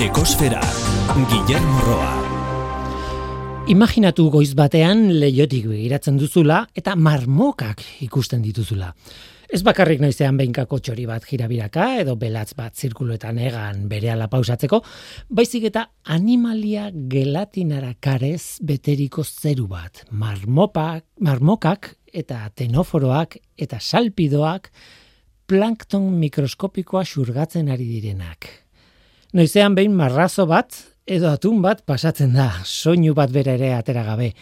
Ekosfera, Guillermo Roa. Imaginatu goiz batean leiotik begiratzen duzula eta marmokak ikusten dituzula. Ez bakarrik noizean behinkako txori bat jirabiraka edo belatz bat zirkuloetan egan bere pausatzeko, baizik eta animalia gelatinara karez beteriko zeru bat. Marmopak, marmokak eta tenoforoak eta salpidoak plankton mikroskopikoa xurgatzen ari direnak. Noizean behin marrazo bat edo atun bat pasatzen da, soinu bat bere ere atera gabe.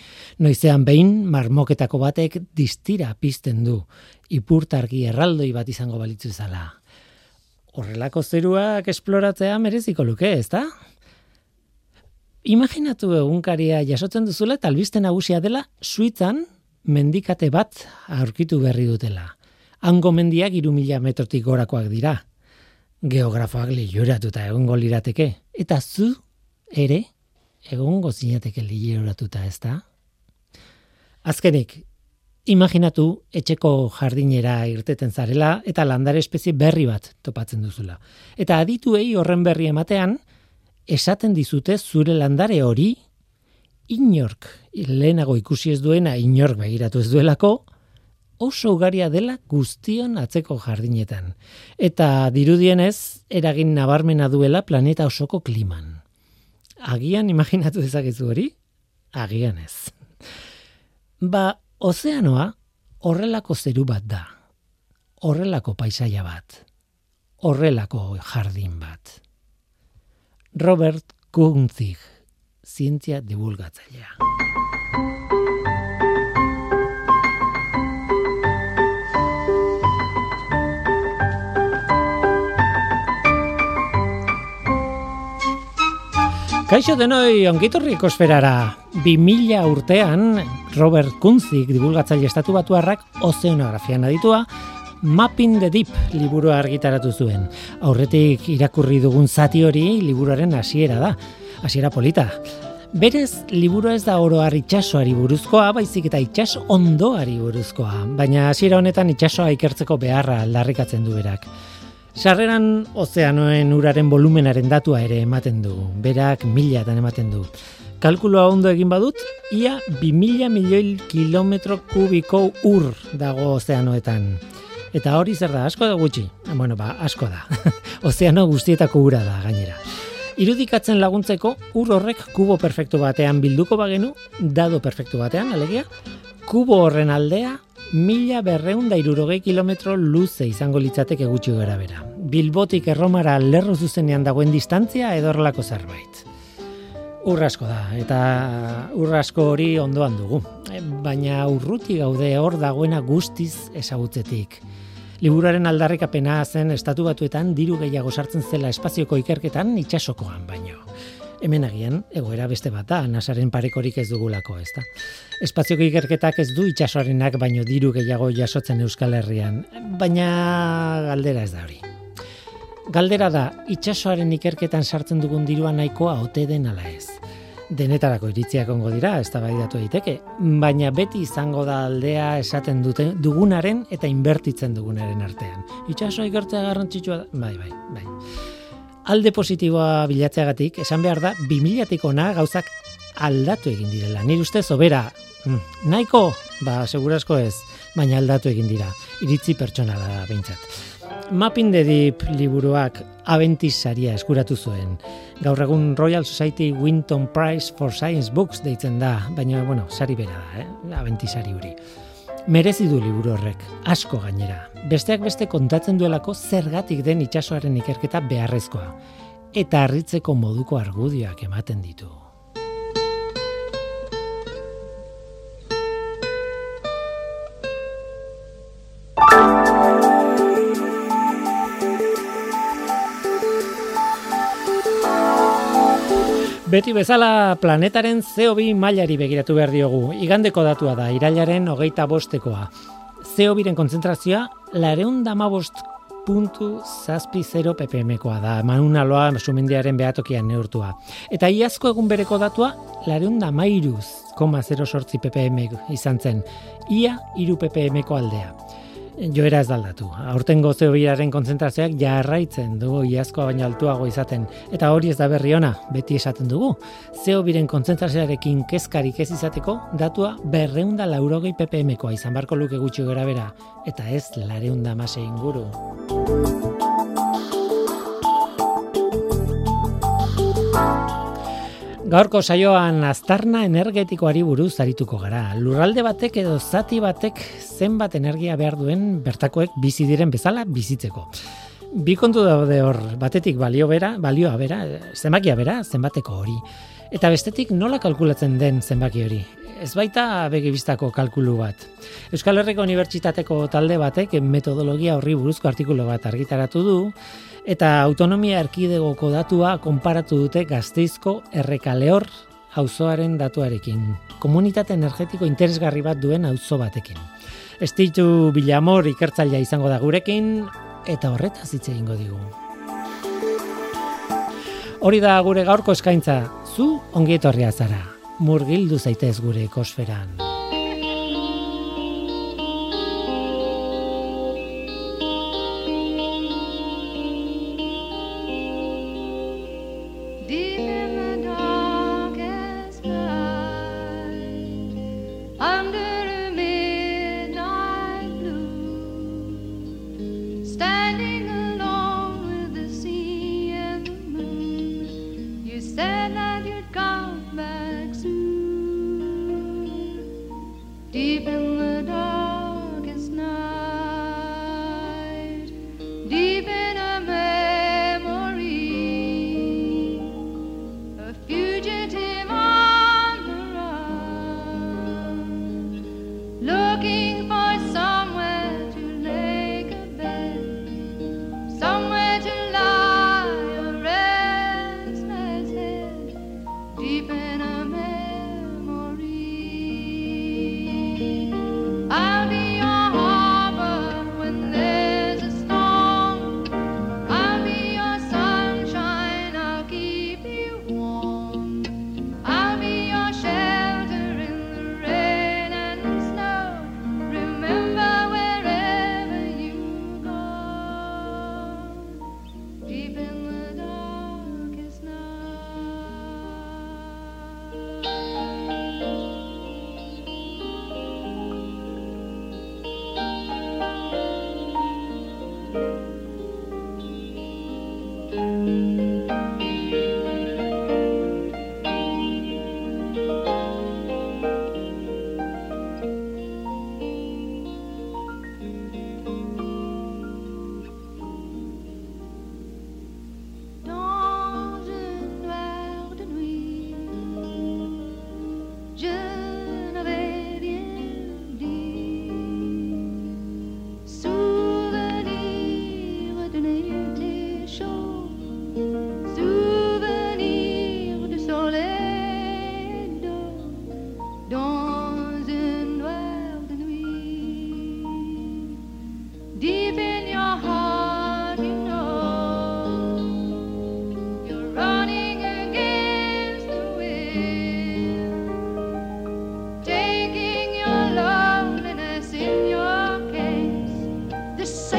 Noizean behin marmoketako batek distira pizten du, ipurtargi erraldoi bat izango balitzu zala. Horrelako zeruak esploratzea mereziko luke, ezta? Imaginatu egunkaria jasotzen duzula eta albiste nagusia dela Suitzan mendikate bat aurkitu berri dutela. Hango mendiak iru mila metrotik gorakoak dira geografoak liuratuta egongo lirateke. Eta zu ere egongo zinateke liuratuta, ez da? Azkenik, imaginatu etxeko jardinera irteten zarela eta landare espezie berri bat topatzen duzula. Eta adituei horren berri ematean, esaten dizute zure landare hori, inork, lehenago ikusi ez duena, inork begiratu ez duelako, oso ugaria dela guztion atzeko jardinetan. Eta dirudienez, eragin nabarmena duela planeta osoko kliman. Agian imaginatu dezakezu hori? Agian ez. Ba, ozeanoa horrelako zeru bat da. Horrelako paisaia bat. Horrelako jardin bat. Robert Kunzig, zientzia divulgatzailea. Kaixo denoi ongitorri ekosferara. 2000 urtean Robert Kunzik divulgatzaile estatu batuarrak ozeanografian aditua Mapping the Deep liburua argitaratu zuen. Aurretik irakurri dugun zati hori liburuaren hasiera da. Hasiera polita. Berez, liburu ez da oro itxasoari buruzkoa, baizik eta itxas ondoari buruzkoa. Baina hasiera honetan itxasoa ikertzeko beharra aldarrikatzen du berak. Sarreran ozeanoen uraren volumenaren datua ere ematen du, berak milatan ematen du. Kalkuloa ondo egin badut, ia bi mila milioi kilometro kubiko ur dago ozeanoetan. Eta hori zer da, asko da gutxi? Bueno, ba, asko da. Ozeano guztietako ura da, gainera. Irudikatzen laguntzeko, ur horrek kubo perfektu batean bilduko bagenu, dado perfektu batean, alegia, kubo horren aldea mila berreunda irurogei kilometro luze izango litzateke gutxi gara bera. Bilbotik erromara lerro zuzenean dagoen distantzia edorlako zerbait. Urrasko da, eta urrasko hori ondoan dugu. Baina urruti gaude hor dagoena guztiz esagutzetik. Liburaren aldarrikapena zen estatu batuetan diru gehiago sartzen zela espazioko ikerketan itxasokoan baino hemen agian egoera beste bat da, nasaren parekorik ez dugulako, ez da. Espazioko ikerketak ez du itxasoarenak baino diru gehiago jasotzen Euskal Herrian, baina galdera ez da hori. Galdera da, itxasoaren ikerketan sartzen dugun dirua nahikoa ote den ala ez. Denetarako iritziak ongo dira, ez da bai datu egiteke, baina beti izango da aldea esaten dute dugunaren eta inbertitzen dugunaren artean. Itxasoa ikertzea garrantzitsua da, bai, bai, bai alde positiboa bilatzeagatik, esan behar da, 2000-tik ona gauzak aldatu egin direla. Nire ustez, obera, mm, nahiko, ba, segurasko ez, baina aldatu egin dira. Iritzi pertsonala da, behintzat. Mapping the Deep liburuak abentiz saria eskuratu zuen. Gaur egun Royal Society Winton Prize for Science Books deitzen da, baina, bueno, sari bera da, eh? abentiz sari huri merezi du liburu horrek, asko gainera. Besteak beste kontatzen duelako zergatik den itsasoaren ikerketa beharrezkoa eta harritzeko moduko argudioak ematen ditu. Beti bezala planetaren CO2 mailari begiratu behar diogu. Igandeko datua da, irailaren hogeita bostekoa. CO2-ren konzentrazioa, lareun dama bost puntu zazpi zero ppm-koa da, manun sumendiaren behatokian neurtua. Eta iazko egun bereko datua, lareun dama iruz, koma zero sortzi ppm izan zen, ia iru ppm-ko aldea. Joera ez daldatu. Aurten gozeo biraren konzentrazioak jarraitzen dugu iazkoa baina altuago izaten. Eta hori ez da berri ona, beti esaten dugu. Zeo biren konzentrazioarekin kezkarik ez izateko, datua berreunda laurogei ppmkoa izan barko luke gutxi gara bera, eta ez lareunda mase inguru. Gaurko saioan aztarna energetikoari buruz arituko gara. Lurralde batek edo zati batek zenbat energia behar duen bertakoek bizi diren bezala bizitzeko. Bi kontu daude hor, batetik balio bera, balioa bera, zenbakia bera, zenbateko hori. Eta bestetik nola kalkulatzen den zenbaki hori. Ez baita begibistako kalkulu bat. Euskal Herriko Unibertsitateko talde batek metodologia horri buruzko artikulu bat argitaratu du, eta autonomia erkidegoko datua konparatu dute gazteizko errekalehor auzoaren datuarekin. Komunitate energetiko interesgarri bat duen auzo batekin. Estitu bilamor ikertzailea izango da gurekin, eta horretaz hitz egingo digu. Hori da gure gaurko eskaintza, zu ongietorria zara. Murgildu zaitez gure ekosferan. This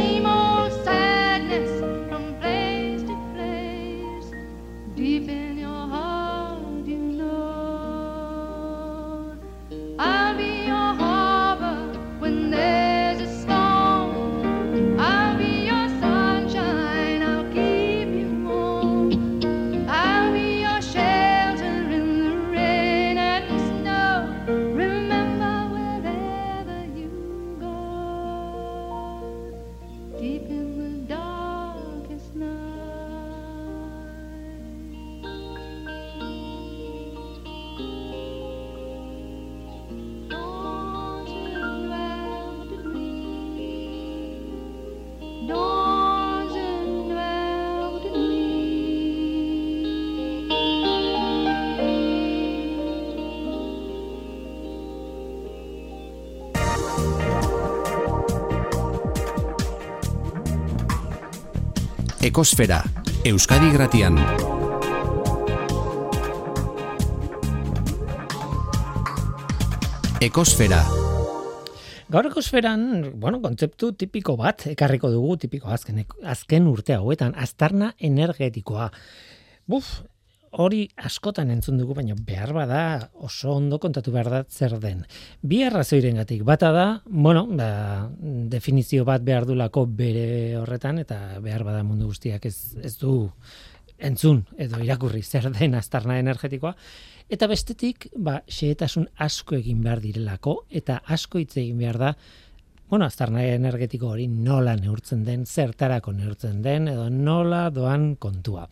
Ekosfera, Euskadi Gratian. Ekosfera. Gaur ekosferan, bueno, kontzeptu tipiko bat, ekarriko dugu, tipiko azken, azken urte hauetan, aztarna energetikoa. Buf, hori askotan entzun dugu, baina behar bada oso ondo kontatu behar da zer den. Bi arrazoiren gatik, bata da, bueno, ba, definizio bat behar dulako bere horretan, eta behar bada mundu guztiak ez, ez du entzun edo irakurri zer den aztarna energetikoa, eta bestetik, ba, xeetasun asko egin behar direlako, eta asko hitz egin behar da, bueno, aztarna energetiko hori nola neurtzen den, zertarako neurtzen den, edo nola doan kontua.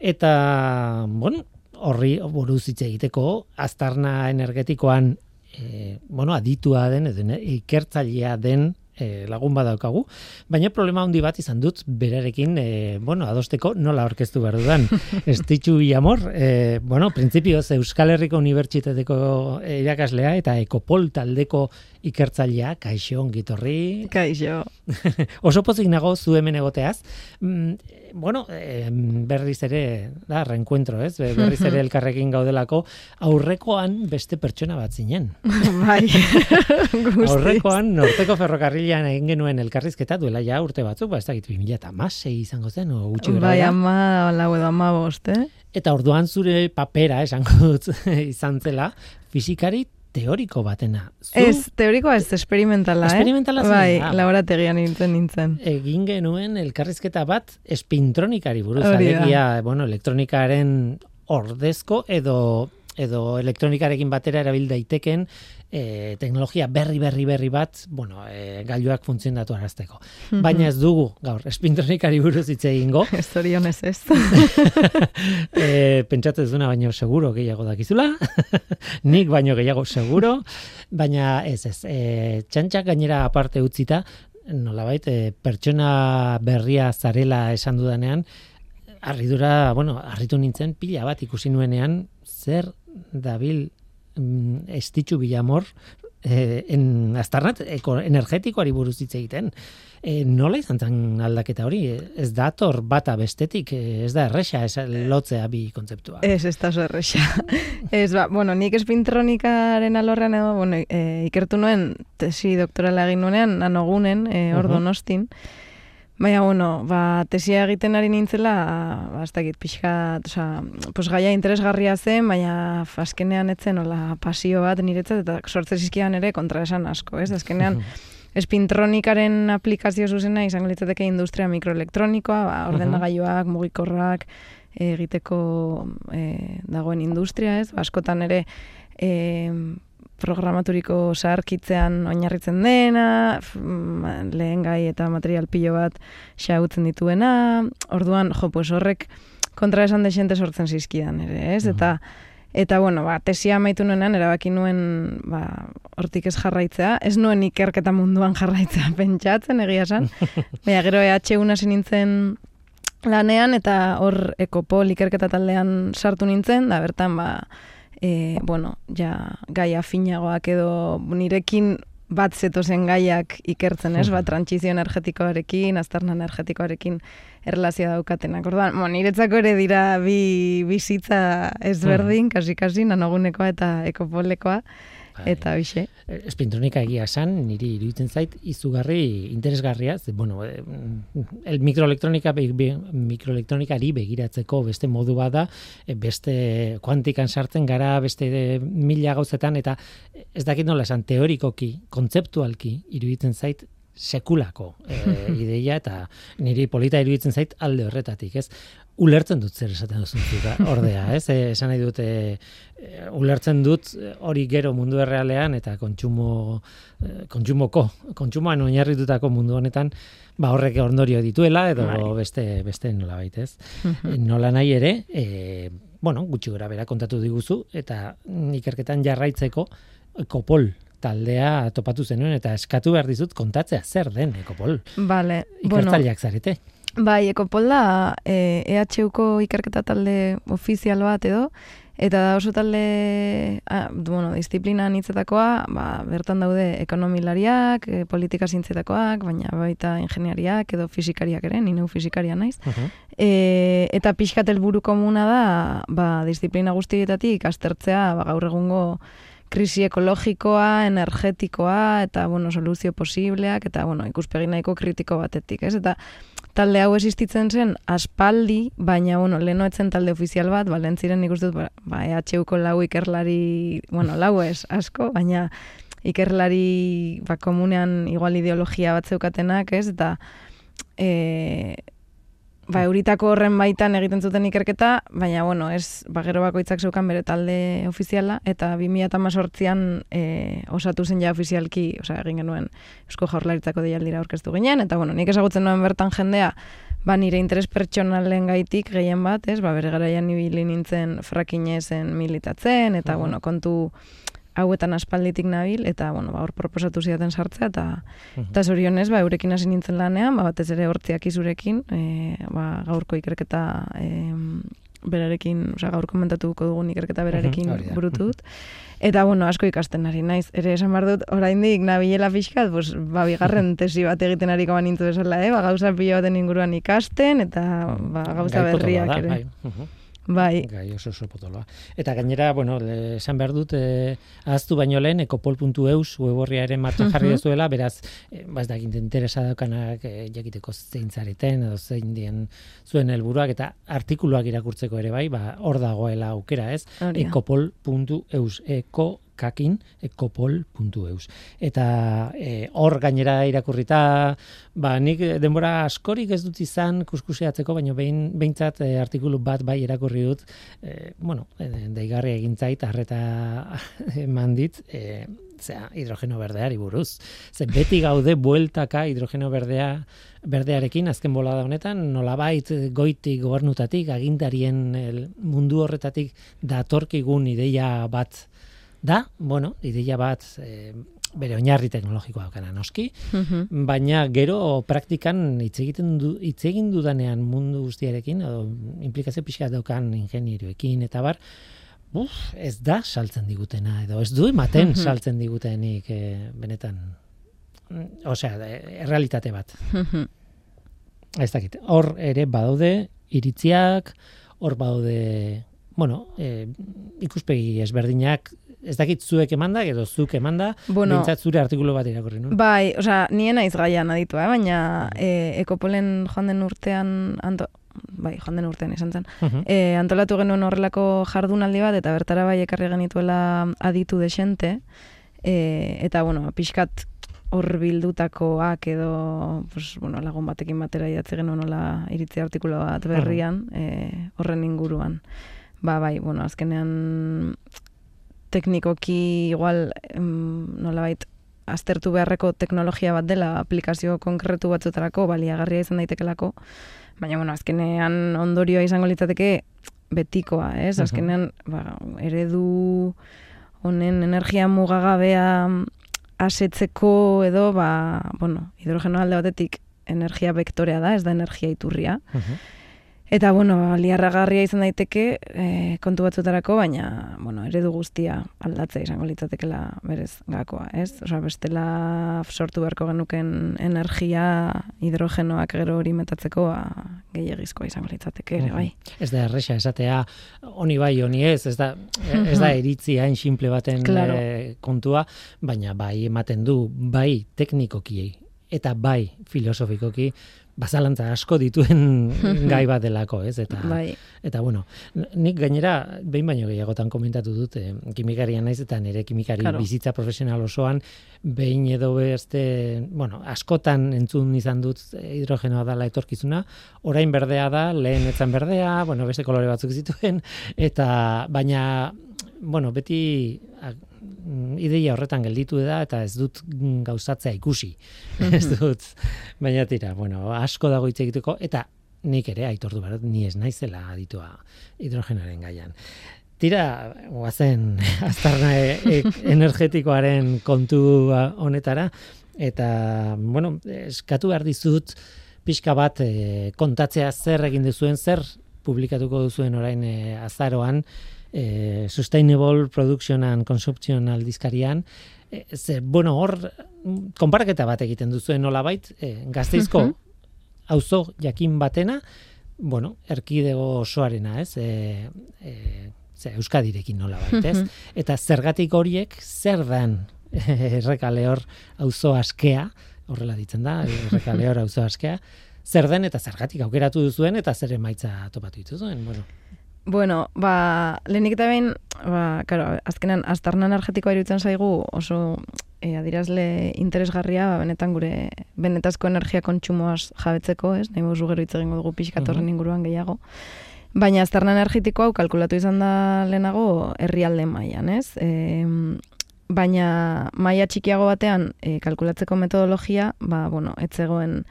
Eta, bueno, horri buruz hitz egiteko aztarna energetikoan e, bueno, aditua den edo ikertzailea den e, lagun badaukagu, baina problema handi bat izan dut berarekin, e, bueno, adosteko nola orkestu behar dudan. Estitxu Iamor, e, bueno, prinsipioz Euskal Herriko Unibertsitateko irakaslea eta Ekopol taldeko ikertzailea, kaixo ongitorri. Kaixo. Oso pozik nago zu hemen egoteaz. Mm, bueno, eh, berriz ere, da, reencuentro, ez? Berriz ere elkarrekin gaudelako, aurrekoan beste pertsona bat zinen. bai, Aurrekoan, norteko ferrokarrilean egin genuen elkarrizketa duela ja urte batzuk, ba, ez dakit, 2000 eta masei izango zen, o gutxi. Bai, ama, lau edo ama bost, eh? Eta orduan zure papera, esango dut, izan zela, fizikari teoriko batena. Zu, ez, teorikoa ez, experimentala, eh? Experimentala zen, Bai, ah. laborategian nintzen nintzen. Egin genuen elkarrizketa bat espintronikari buruz, da. alegia, bueno, elektronikaren ordezko edo edo elektronikarekin batera erabil daiteken e, teknologia berri berri berri bat, bueno, e, gailuak funtzionatu arazteko. Baina ez dugu gaur espintronikari buruz hitz egingo. Zorionez ez. e, pentsatu ez duna baino seguro gehiago dakizula. Nik baino gehiago seguro, baina ez ez. E, txantxak gainera aparte utzita, nolabait, e, pertsona berria zarela esan dudanean, harridura, bueno, harritu nintzen pila bat ikusi nuenean zer dabil mm, estitxu bilamor eh, en astarnat eko, energetikoari buruz hitz egiten. E, nola izan zen aldaketa hori? Ez dator bata bestetik, eh, ez da erresa, ez lotzea bi kontzeptua. Ez, ez da erresa. ez, ba, bueno, nik espintronikaren alorrean edo, bueno, e, ikertu nuen tesi doktorala egin nuenean, nanogunen, e, hor Mhm. donostin. Baina, bueno, ba, tesia egiten ari nintzela, ba, ez dakit, pixka, oza, pues gaia interesgarria zen, baina azkenean etzen, hola, pasio bat niretzat, eta sortze zizkian ere kontra esan asko, ez? Azkenean, espintronikaren aplikazio zuzena izango litzateke industria mikroelektronikoa, ba, ordenagailuak, mugikorrak, egiteko e, dagoen industria, ez? Ba, askotan ere e, programaturiko zaharkitzean oinarritzen dena, mm, lehen gai eta material pilo bat xagutzen dituena, orduan, jo, pues horrek kontra esan desente sortzen zizkidan ere, ez? Eta, eta bueno, ba, tesia amaitu nuenean, erabaki nuen, ba, hortik ez jarraitzea, ez nuen ikerketa munduan jarraitzea pentsatzen, egia esan, baina gero EH hasi nintzen lanean, eta hor ekopol ikerketa taldean sartu nintzen, da bertan, ba, e, bueno, ja, gaia finagoak edo nirekin bat zetozen gaiak ikertzen, ez? Ba, trantsizio energetikoarekin, aztarna energetikoarekin erlazioa daukatenak. Orduan, bueno, niretzako ere dira bi bizitza ezberdin, kasi-kasi, nanogunekoa eta ekopolekoa. Eta hoxe. espintronika egia esan, niri iruditzen zait izugarri interesgarria, ze, bueno, eh, el mikroelektronika be, mikroelektronikari begiratzeko beste modu bada, eh, beste kuantikan sartzen gara, beste eh, mila gauzetan, eta ez dakit nola esan, teorikoki, kontzeptualki iruditzen zait sekulako eh, ideia eta niri polita iruditzen zait alde horretatik, ez? Ulertzen dut zer esaten duzun ordea, ez? E, esan nahi dut, e, e, ulertzen dut e, hori gero mundu errealean eta kontsumo, e, kontsumoko, kontsumoan oinarritutako mundu honetan, ba horrek ondorio dituela edo Bai. beste beste nola ez? E, nola nahi ere, e, bueno, gutxi gora bera kontatu diguzu, eta ikerketan jarraitzeko Ekopol taldea topatu zenuen eta eskatu behar dizut kontatzea zer den Ekopol. Vale, bueno, Ikertzaileak zarete. Bai, Ekopol da e, EHUko ikerketa talde ofizial bat edo, eta da oso talde, ah, bueno, disiplina nitzetakoa, ba, bertan daude ekonomilariak, e, politika zintzetakoak, baina baita ingeniariak edo fisikariak ere, ni neu fisikaria naiz. E, eta pixkat helburu komuna da, ba, disiplina guztietatik aztertzea ba, gaur egungo krisi ekologikoa, energetikoa, eta, bueno, soluzio posibleak, eta, bueno, ikuspegi nahiko kritiko batetik, ez? Eta talde hau existitzen zen aspaldi, baina, bueno, leheno etzen talde ofizial bat, balentziren dut, ba, ba EHUko lau ikerlari, bueno, lau ez, asko, baina ikerlari, ba, komunean igual ideologia bat zeukatenak, ez? Eta, e, ba, euritako horren baitan egiten zuten ikerketa, baina, bueno, ez, ba, gero bakoitzak zeukan bere talde ofiziala, eta 2008an e, osatu zen ja ofizialki, osea, egin genuen Eusko Jaurlaritzako deialdira aurkeztu ginen, eta, bueno, nik ezagutzen nuen bertan jendea, ba, nire interes pertsonalen gaitik gehien bat, ez, ba, bere garaian ibili nintzen frakinezen militatzen, eta, bueno, kontu hauetan aspalditik nabil, eta, bueno, ba, hor proposatu zidaten sartzea, eta, uh eta zorionez, ba, eurekin hasi nintzen lanean, ba, batez ere hortziak izurekin, e, ba, gaurko ikerketa e, berarekin, oza, gaur komentatuko dugun ikerketa berarekin uh burutut. Eta, bueno, asko ikasten ari naiz. Ere, esan behar dut, oraindik nabilela pixkat, pues, ba, bigarren tesi bat egiten ari koman nintu desala, eh? Ba, gauza pila baten inguruan ikasten, eta ba, gauza berriak ere. Bai. Bai. Gai oso oso potoloa. Eta gainera, bueno, esan behar dut, e, ahaztu baino lehen, ekopol.eus weborria ere martxan jarri dezuela, beraz, e, baz da, interesa daukanak e, jakiteko zein zareten, edo zein dien zuen helburuak eta artikuluak irakurtzeko ere bai, ba, hor dagoela aukera, ez? ekopol.eus, eko kakin ekopol.eus. Eta e, hor gainera irakurrita, ba, nik denbora askorik ez dut izan kuskuseatzeko, baina behin, behintzat e, artikulu bat bai irakurri dut, e, bueno, e, deigarri egintzait, arreta eman dit, e, zera, hidrogeno berdeari buruz. Ze beti gaude bueltaka hidrogeno berdea berdearekin azken bola da honetan, nolabait goitik gobernutatik, agintarien mundu horretatik datorkigun ideia bat da, bueno, ideia bat e, bere oinarri teknologikoa daukana noski, mhm. baina gero praktikan hitz egiten du hitz egin dudanean mundu guztiarekin edo implikazio pixka daukan ingenierioekin eta bar, uf, ez da saltzen digutena edo ez du ematen mhm. saltzen digutenik e, benetan osea, errealitate bat. Mhm. ez dakit, hor ere badaude iritziak, hor badaude bueno, e, ikuspegi ezberdinak ez dakit zuek emanda, edo zuk emanda, bueno, zure artikulu bat irakurri, no? Bai, osea, nien naiz gaian aditu, eh? baina e, ekopolen joan den urtean, anto, bai, joan den urtean izan zen, e, antolatu genuen horrelako jardunaldi bat, eta bertara bai ekarri genituela aditu desente, e, eta, bueno, pixkat hor bildutakoak edo pues, bueno, lagun batekin batera idatzi genuen nola iritzi artikulu bat berrian, e, horren inguruan. Ba, bai, bueno, azkenean teknikoki igual em, nolabait aztertu beharreko teknologia bat dela aplikazio konkretu batzutarako baliagarria izan daitekelako. Baina bueno azkenean ondorioa izango litzateke betikoa ez? Azkenean ba, eredu honen energia mugagabea asetzeko edo ba bueno hidrogeno alde batetik energia vektorea da ez da energia iturria Eta, bueno, liarragarria izan daiteke e, kontu batzutarako, baina, bueno, eredu guztia aldatzea izango litzatekela berez gakoa, ez? Osa, bestela sortu beharko genuken energia hidrogenoak gero hori metatzeko ba, gehiagizkoa izango litzateke ere, bai. Ez da erresa, esatea, honi bai, honi ez, ez da, ez da eritzi hain simple baten claro. Eh, kontua, baina bai ematen du, bai teknikoki eta bai filosofikoki bazalantza asko dituen gai bat delako, ez? Eta, bai. eta bueno, nik gainera, behin baino gehiagotan komentatu dut, eh, kimikarian naiz eta nire kimikari bizitza profesional osoan, behin edo beste, bueno, askotan entzun izan dut hidrogenoa dela etorkizuna, orain berdea da, lehen etzan berdea, bueno, beste kolore batzuk zituen, eta baina, bueno, beti ideia horretan gelditu da eta ez dut gauzatzea ikusi. Mhm. ez dut. Baina tira, bueno, asko dago hitz egiteko eta nik ere aitortu behar, ni ez naizela aditua hidrogenaren gaian. Tira, guazen, aztarna e, e, energetikoaren kontu honetara, eta, bueno, eskatu behar dizut, pixka bat e, kontatzea zer egin duzuen, zer publikatuko duzuen orain e, azaroan, e, Sustainable Production and Consumption aldizkarian, e, ze, bueno, hor, konparaketa bat egiten duzuen nola bait, e, gazteizko auzo jakin batena, bueno, erkidego osoarena, ez? E, e, ze Euskadirekin nola baitez, eta zergatik horiek zer dan errekaleor auzo askea, horrela ditzen da, errekaleor auzo askea, zer den eta zergatik aukeratu duzuen eta zer emaitza topatu dituzuen, bueno. Bueno, ba, lehenik eta behin, ba, karo, azkenan, aztarna energetikoa iruditzen zaigu oso e, adirazle interesgarria, ba, benetan gure benetazko energia kontsumoaz jabetzeko, ez? Nahi mozu gero itzegingo dugu pixkatorren mhm. inguruan gehiago. Baina aztarna energetikoa hau kalkulatu izan da lehenago herrialde mailan, ez? E, baina maila txikiago batean e, kalkulatzeko metodologia, ba, bueno, etzegoen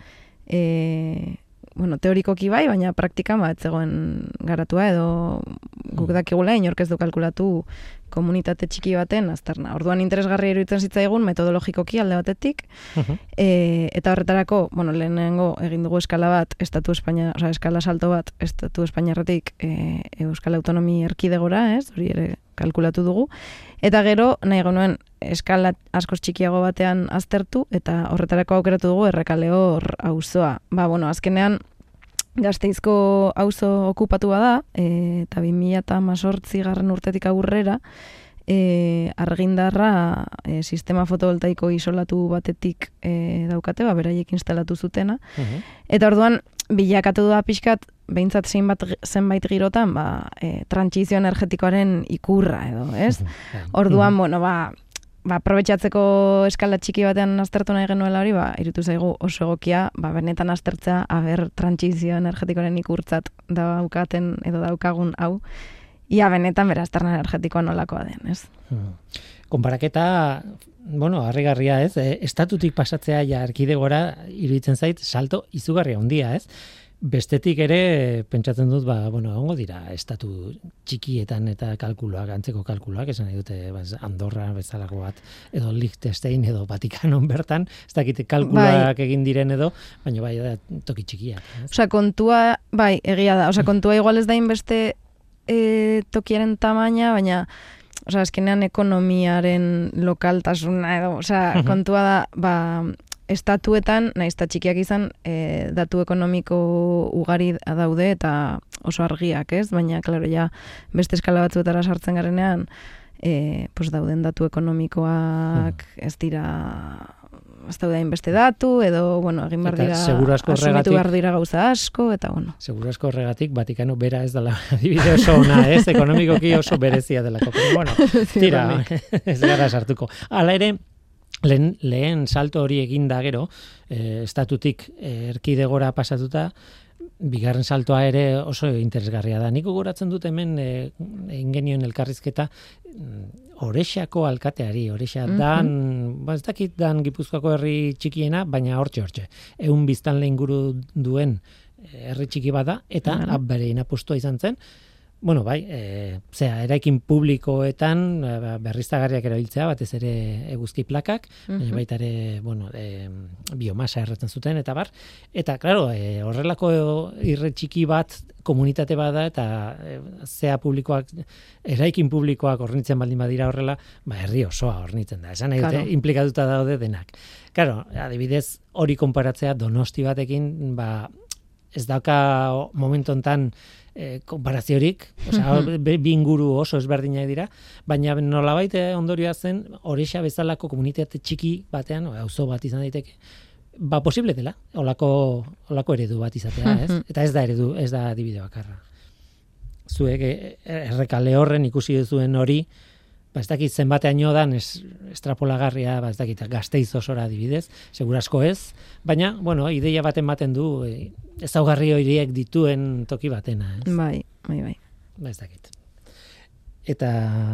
e, bueno, teorikoki bai, baina praktika ba, etzegoen garatua edo guk mm. dakigula inork ez du kalkulatu komunitate txiki baten azterna. Orduan interesgarri iruditzen zitzaigun metodologikoki alde batetik e, eta horretarako, bueno, lehenengo egin dugu eskala bat estatu Espainia, o sea, eskala salto bat estatu Espainiarretik e, Euskal Autonomi erkidegora, ez? Hori ere kalkulatu dugu. Eta gero, nahi genuen eskala askoz txikiago batean aztertu eta horretarako aukeratu dugu errekale hor auzoa. Ba, bueno, azkenean Gazteizko auzo okupatu bada, e, eta 2018 garren urtetik aurrera, e, argindarra e, sistema fotovoltaiko isolatu batetik e, daukate, ba, beraiek instalatu zutena. Eta orduan, bilakatu da pixkat, behintzat zenbait, zenbait girotan, ba, e, trantzizio energetikoaren ikurra edo, ez? Orduan, bueno, ba, ba, aprobetxatzeko eskala txiki batean aztertu nahi genuela hori, ba, irutu zaigu oso egokia, ba, benetan aztertzea, haber, trantzizio energetikoaren ikurtzat daukaten edo daukagun hau, ia benetan bera azterna energetikoa nolakoa den, ez? Hmm. Konparaketa, bueno, harrigarria ez, e, estatutik pasatzea ja erkidegora iruditzen zait, salto izugarria handia ez? Bestetik ere, pentsatzen dut, ba, bueno, ongo dira, estatu txikietan eta kalkuloak, antzeko kalkuloak, esan nahi dute, ba, Andorra bezalako bat, edo Liechtenstein, edo Vatikanon bertan, ez dakite kalkuloak bai. egin diren edo, baina bai, da, toki txikia. Osa, kontua, bai, egia da, osa, kontua igual ez da inbeste e, tokiaren tamaina, baina, osa, eskenean ekonomiaren lokaltasuna edo, osa, kontua da, ba, estatuetan, nahiz eta txikiak izan, e, datu ekonomiko ugari daude eta oso argiak, ez? Baina, klaro, ja, beste eskala batzuetara sartzen garenean, e, pues dauden datu ekonomikoak hmm. ez dira ez daude beste datu, edo, bueno, egin behar dira, asumitu behar dira gauza asko, eta, bueno. Seguro asko horregatik, Vatikano bera ez dela adibide oso ona, ez, ekonomikoki oso berezia delako. Pero, bueno, tira, ez gara sartuko. Hala ere, lehen, lehen salto hori egin da gero, e, estatutik erkidegora pasatuta, bigarren saltoa ere oso interesgarria da. Nik gogoratzen dut hemen e, ingenioen elkarrizketa Orexako alkateari, Orexa mm -hmm. dan, ba ez dakit dan Gipuzkoako herri txikiena, baina hortxe hortxe. Eun biztan lehen guru duen herri txiki bada, eta mm -hmm. bere inapostua izan zen, Bueno, bai, e, zera, eraikin publikoetan e, berriztagarriak erabiltzea, batez ere eguzki plakak, baina baita ere, bueno, e, biomasa erretzen zuten, eta bar. Eta, klaro, e, horrelako irre txiki bat komunitate bada, eta e, zea publikoak, eraikin publikoak hornitzen baldin badira horrela, ba, herri osoa hornitzen da. Esan nahi, claro. implikatuta daude denak. Claro, adibidez, hori konparatzea donosti batekin, ba, ez dauka momentu enten e, konparaziorik, osea, bi inguru oso ezberdinak dira, baina nolabait eh, ondorioa zen Orexa bezalako komunitate txiki batean, auzo bat izan daiteke. Ba posible dela, holako holako eredu bat izatea, ez? Eta ez da eredu, ez da adibide bakarra. Zuek eh, errekale horren ikusi duzuen hori, ba ez dakit zenbateaino dan es, estrapolagarria, ba ez dakit gazteiz osora adibidez, segurasko ez, baina, bueno, ideia baten baten du, e, ezaugarri horiek dituen toki batena, ez? Bai, bai, bai. Ba ez dakit. Eta,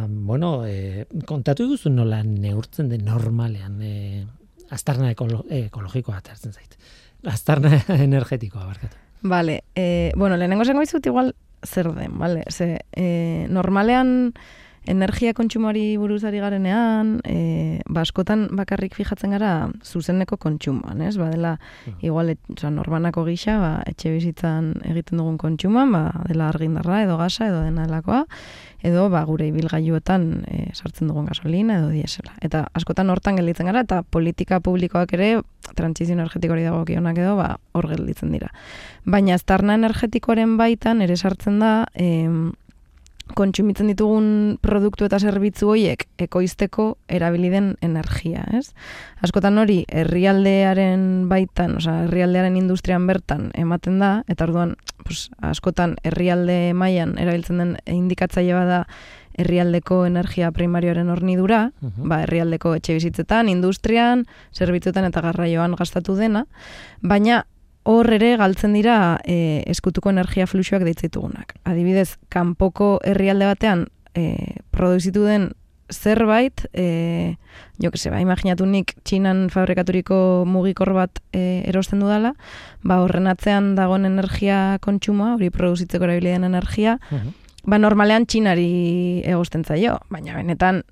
bueno, e, kontatu duzu nola neurtzen den normalean, e, aztarna ekolo, ekologikoa atertzen zait. Aztarna energetikoa, barkatu. Vale, e, bueno, lehenengo zengo izut igual zer den, vale? Ze, e, normalean, energia kontsumoari buruzari garenean, e, baskotan bakarrik fijatzen gara zuzeneko kontsumoan, ez? Ba, dela, hmm. igual, et, oza, norbanako gisa, ba, etxe bizitzan egiten dugun kontsumoan, ba, dela argindarra edo gasa edo dena delakoa, edo ba, gure ibilgailuetan e, sartzen dugun gasolina edo diesela. Eta askotan hortan gelditzen gara, eta politika publikoak ere, trantzizio energetikori dago kionak edo, ba, hor gelditzen dira. Baina, aztarna energetikoaren baitan, ere sartzen da, em, kontsumitzen ditugun produktu eta zerbitzu horiek ekoizteko erabili den energia, ez? Askotan hori herrialdearen baitan, osea herrialdearen industrian bertan ematen da eta orduan, pues, askotan herrialde mailan erabiltzen den indikatzaile bada herrialdeko energia primarioaren hornidura, uh ba herrialdeko etxe bizitzetan, industrian, zerbitzuetan eta garraioan gastatu dena, baina hor ere galtzen dira e, eskutuko energia fluxuak deitzitugunak. Adibidez, kanpoko herrialde batean e, produzitu den zerbait, e, jo que se ba, imaginatu nik txinan fabrikaturiko mugikor bat e, erosten dudala, ba horren atzean dagoen energia kontsumoa, hori produzitzeko erabiliden energia, ba normalean txinari egosten zaio, baina benetan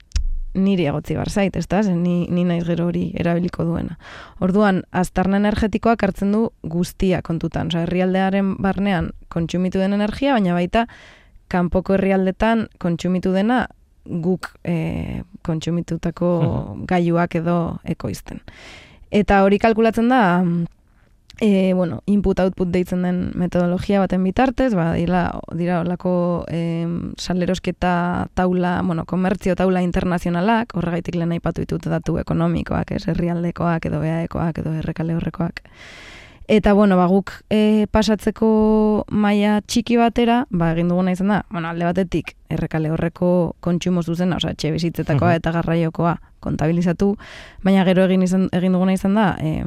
niri egotzi bar zait, ez da? Ni, ni naiz gero hori erabiliko duena. Orduan, aztarna energetikoak hartzen du guztia kontutan. Osa, herrialdearen barnean kontsumitu den energia, baina baita kanpoko herrialdetan kontsumitu dena guk e, kontsumitutako gaiuak edo ekoizten. Eta hori kalkulatzen da, e, bueno, input-output deitzen den metodologia baten bitartez, ba, dira, dira olako e, salerosketa taula, bueno, komertzio taula internazionalak, horregaitik lehen aipatu ditut datu ekonomikoak, ez, herrialdekoak edo beaekoak edo errekale horrekoak. Eta, bueno, ba, guk e, pasatzeko maila txiki batera, ba, egin duguna izan da, bueno, alde batetik, errekale horreko kontsumo zuzena, osea, txe bizitzetakoa eta garraiokoa kontabilizatu, baina gero egin, izan, egin duguna izan da, e,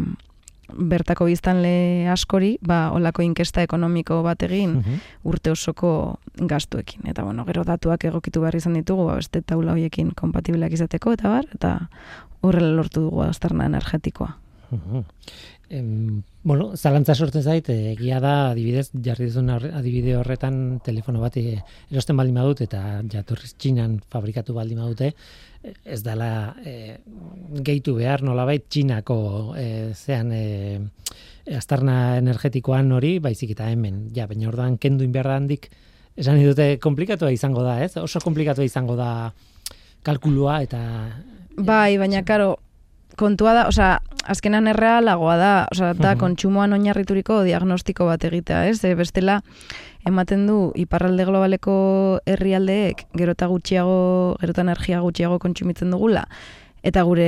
bertako biztanle askori, ba, olako inkesta ekonomiko bat egin mhm. urte osoko gastuekin. Eta, bueno, gero datuak egokitu behar izan ditugu, ba, beste taula hoiekin kompatibileak izateko, eta bar, eta horrela lortu dugu azterna energetikoa. Mhm. Em, bueno, zalantza sortzen zait, egia da, adibidez, jarri duzun adibide horretan telefono bat erosten baldin badut, eta jatorriz txinan fabrikatu baldin badute, ez dela e, gehitu behar nolabait txinako e, zean e, astarna energetikoan hori, baizik eta hemen. Ja, baina orduan kendu inberda handik, esan dute komplikatua izango da, ez? Oso komplikatua izango da kalkulua eta... Bai, baina, karo, kontua da, osea, azkenan errealagoa da, osea, da kontsumoan oinarrituriko diagnostiko bat egitea, ez? E, bestela, ematen du iparralde globaleko herrialdeek gerota gutxiago, gerota energia gutxiago kontsumitzen dugula, eta gure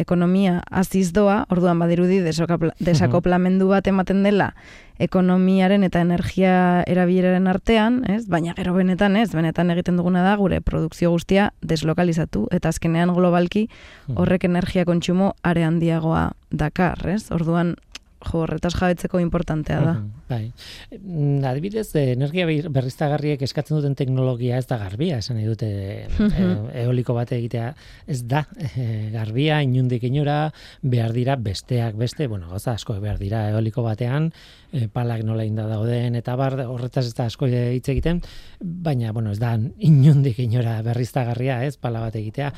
ekonomia aziz doa, orduan badirudi desakoplamendu bat ematen dela ekonomiaren eta energia erabileraren artean, ez? baina gero benetan ez, benetan egiten duguna da gure produkzio guztia deslokalizatu, eta azkenean globalki horrek energia kontsumo are handiagoa dakar, ez? Orduan jo, horretaz jabetzeko importantea da. bai. Mm, adibidez, eh, energia berriztagarriek eskatzen duten teknologia ez da garbia, esan nahi dute e, eoliko bate egitea, ez da e, garbia, inundik inura, behar dira besteak beste, bueno, goza asko behar dira eoliko batean, e, palak nola inda dauden, eta bar, horretaz ez da asko hitz egiten, baina, bueno, ez da inundik inura berriztagarria, ez, pala bat egitea.